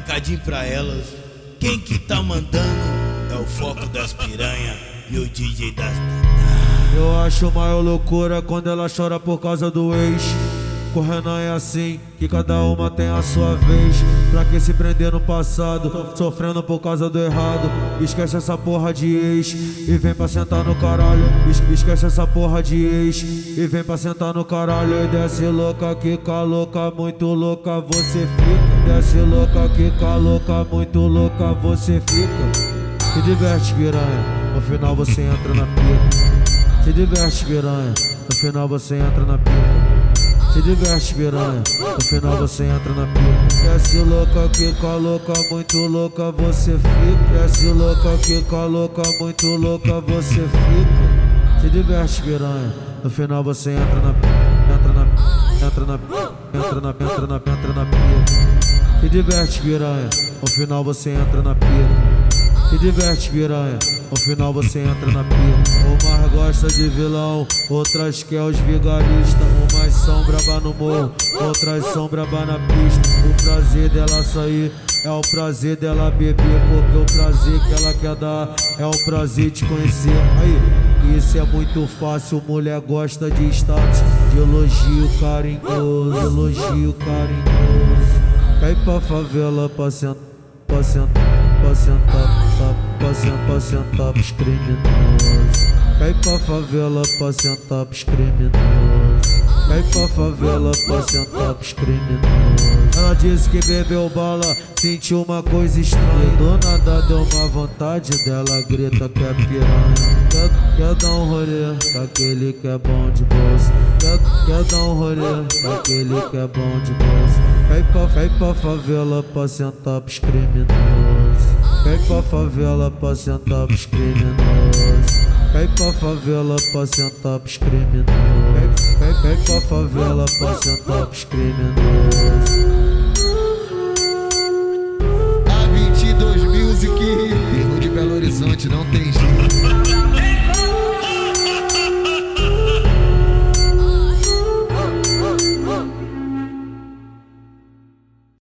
recadinho pra elas. Quem que tá mandando é o foco das piranha e o DJ das Eu acho maior loucura quando ela chora por causa do ex. Correndo é assim, que cada uma tem a sua vez. Pra que se prender no passado, sofrendo por causa do errado. Esquece essa porra de ex e vem pra sentar no caralho. Esquece essa porra de ex e vem pra sentar no caralho. E desce louca, quica louca, muito louca, você fica. Desce louca, quica louca, muito louca, você fica. Se diverte, piranha, no final você entra na pica. Se diverte, piranha, no final você entra na pica. Se diverte, piranha, no final você entra na pica. Desce louca, quica louca, muito louca, você fica. Desce louca, quica louca, muito louca, você fica. Se diverte, piranha, no final você entra na pica. Entra na entra na entra na entra na entra na pica. Se diverte, piranha, no final você entra na pica. Se diverte, piranha. No final você entra na pia. Umas gosta de vilão, outras quer os vigaristas. Umas são braba no morro, outras são braba na pista. O prazer dela sair é o prazer dela beber, porque o prazer que ela quer dar é o prazer de conhecer. Aí, isso é muito fácil, mulher gosta de status, de elogio carinhoso, elogio carinhoso. Cai pra favela pra sentar, pra sentar pra sentar, pra sentar, pra sentar pros criminosos. Cai pra favela pra sentar pros criminosos. Cai pra favela pra sentar pros criminosos. Ela disse que bebeu bala, sentiu uma coisa estranha. Do nada deu uma vontade dela, grita que é piranha. Quer, quer dar um rolê com aquele que é bom de bolsa. Quer, quer dar um rolê com aquele que é bom de bolsa. Cai pra, cai pra favela pra sentar pros criminosos. Cai pra favela pra sentar pros criminosos. Vem pra favela pra sentar pros criminosos. Vem, pra favela pra sentar pros criminosos. A 22 Music, Rio de Belo Horizonte, não tem jeito.